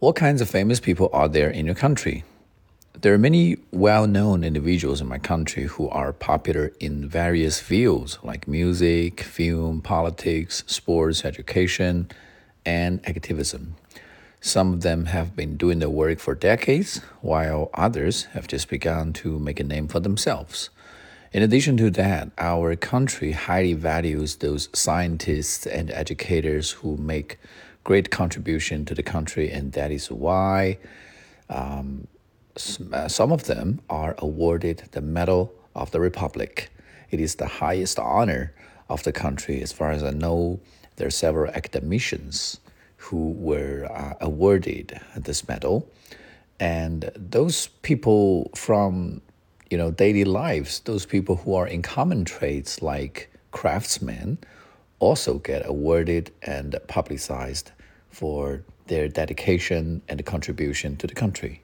What kinds of famous people are there in your country? There are many well known individuals in my country who are popular in various fields like music, film, politics, sports, education, and activism. Some of them have been doing their work for decades, while others have just begun to make a name for themselves. In addition to that, our country highly values those scientists and educators who make great contribution to the country, and that is why um, uh, some of them are awarded the Medal of the Republic. It is the highest honor of the country. As far as I know, there are several academicians who were uh, awarded this medal, and those people from you know daily lives, those people who are in common trades like craftsmen, also get awarded and publicized for their dedication and contribution to the country.